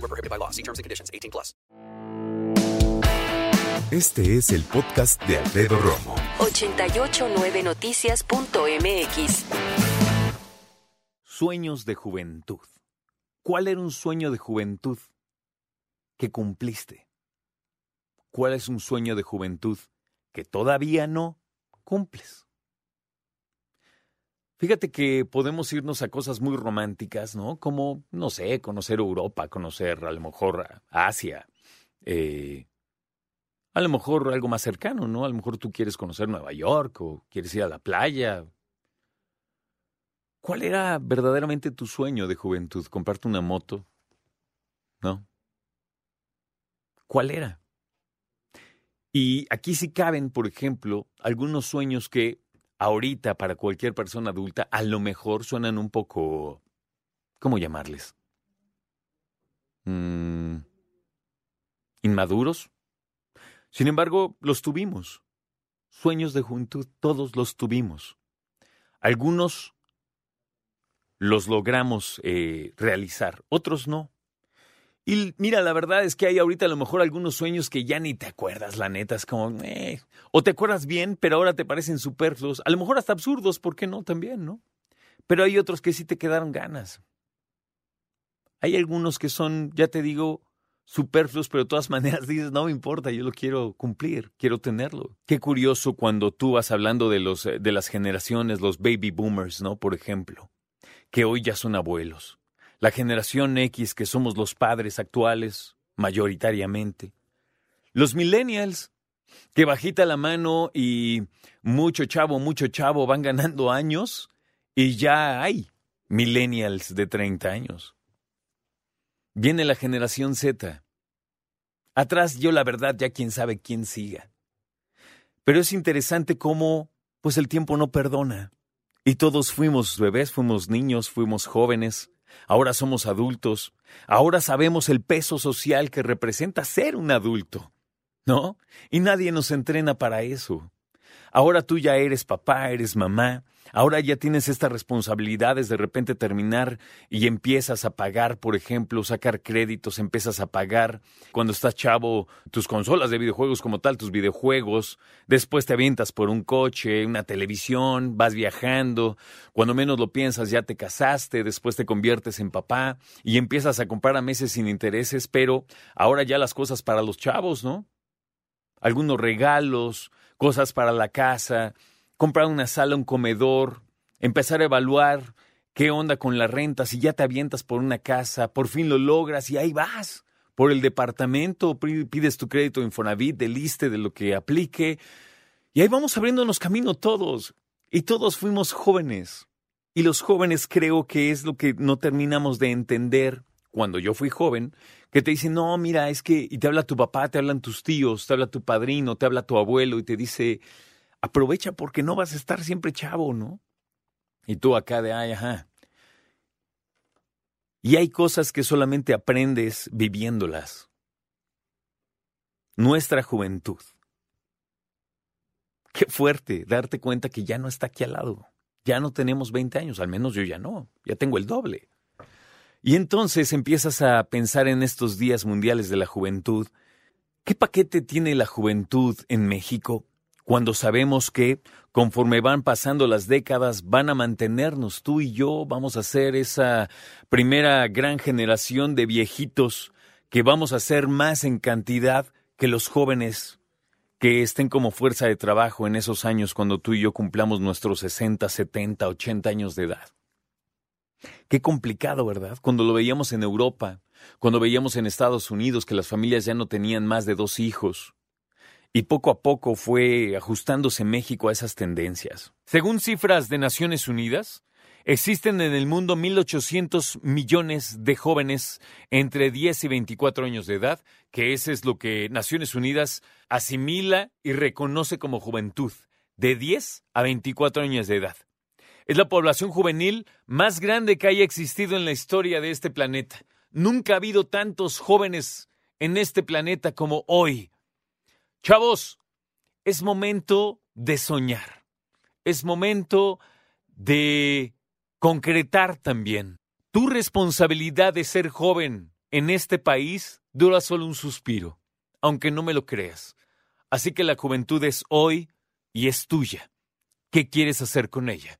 Void were prohibited by law. See terms and conditions. 18 plus. Este es el podcast de Alfredo Romo. 889noticias.mx. Sueños de juventud. ¿Cuál era un sueño de juventud que cumpliste? ¿Cuál es un sueño de juventud que todavía no cumples? Fíjate que podemos irnos a cosas muy románticas, ¿no? Como, no sé, conocer Europa, conocer a lo mejor Asia, eh, a lo mejor algo más cercano, ¿no? A lo mejor tú quieres conocer Nueva York o quieres ir a la playa. ¿Cuál era verdaderamente tu sueño de juventud? ¿Comprarte una moto? ¿No? ¿Cuál era? Y aquí sí caben, por ejemplo, algunos sueños que ahorita para cualquier persona adulta a lo mejor suenan un poco... ¿Cómo llamarles? Mm, ¿Inmaduros? Sin embargo, los tuvimos. Sueños de juventud, todos los tuvimos. Algunos los logramos eh, realizar, otros no. Y mira, la verdad es que hay ahorita a lo mejor algunos sueños que ya ni te acuerdas, la neta, es como, eh, o te acuerdas bien, pero ahora te parecen superfluos, a lo mejor hasta absurdos, ¿por qué no? También, ¿no? Pero hay otros que sí te quedaron ganas. Hay algunos que son, ya te digo, superfluos, pero de todas maneras dices, no me importa, yo lo quiero cumplir, quiero tenerlo. Qué curioso cuando tú vas hablando de, los, de las generaciones, los baby boomers, ¿no? Por ejemplo, que hoy ya son abuelos la generación X que somos los padres actuales, mayoritariamente, los millennials, que bajita la mano y mucho chavo, mucho chavo van ganando años y ya hay millennials de 30 años. Viene la generación Z. Atrás yo la verdad ya quién sabe quién siga. Pero es interesante cómo pues el tiempo no perdona. Y todos fuimos bebés, fuimos niños, fuimos jóvenes, Ahora somos adultos. Ahora sabemos el peso social que representa ser un adulto. ¿No? Y nadie nos entrena para eso. Ahora tú ya eres papá, eres mamá, Ahora ya tienes estas responsabilidades de repente terminar y empiezas a pagar, por ejemplo, sacar créditos, empiezas a pagar cuando estás chavo tus consolas de videojuegos como tal, tus videojuegos, después te avientas por un coche, una televisión, vas viajando, cuando menos lo piensas ya te casaste, después te conviertes en papá y empiezas a comprar a meses sin intereses, pero ahora ya las cosas para los chavos, ¿no? Algunos regalos, cosas para la casa, comprar una sala, un comedor, empezar a evaluar qué onda con la renta, si ya te avientas por una casa, por fin lo logras y ahí vas. Por el departamento, pides tu crédito Infonavit, del liste de lo que aplique. Y ahí vamos abriéndonos camino todos. Y todos fuimos jóvenes. Y los jóvenes creo que es lo que no terminamos de entender cuando yo fui joven, que te dicen, no, mira, es que, y te habla tu papá, te hablan tus tíos, te habla tu padrino, te habla tu abuelo, y te dice, aprovecha porque no vas a estar siempre chavo, ¿no? Y tú acá de, ay, ajá. Y hay cosas que solamente aprendes viviéndolas. Nuestra juventud. Qué fuerte darte cuenta que ya no está aquí al lado. Ya no tenemos 20 años, al menos yo ya no, ya tengo el doble. Y entonces empiezas a pensar en estos días mundiales de la juventud. ¿Qué paquete tiene la juventud en México? Cuando sabemos que conforme van pasando las décadas van a mantenernos tú y yo, vamos a ser esa primera gran generación de viejitos que vamos a ser más en cantidad que los jóvenes que estén como fuerza de trabajo en esos años cuando tú y yo cumplamos nuestros 60, 70, 80 años de edad. Qué complicado, ¿verdad? Cuando lo veíamos en Europa, cuando veíamos en Estados Unidos que las familias ya no tenían más de dos hijos, y poco a poco fue ajustándose México a esas tendencias. Según cifras de Naciones Unidas, Existen en el mundo 1.800 millones de jóvenes entre 10 y 24 años de edad, que ese es lo que Naciones Unidas asimila y reconoce como juventud, de 10 a 24 años de edad. Es la población juvenil más grande que haya existido en la historia de este planeta. Nunca ha habido tantos jóvenes en este planeta como hoy. Chavos, es momento de soñar. Es momento de concretar también. Tu responsabilidad de ser joven en este país dura solo un suspiro, aunque no me lo creas. Así que la juventud es hoy y es tuya. ¿Qué quieres hacer con ella?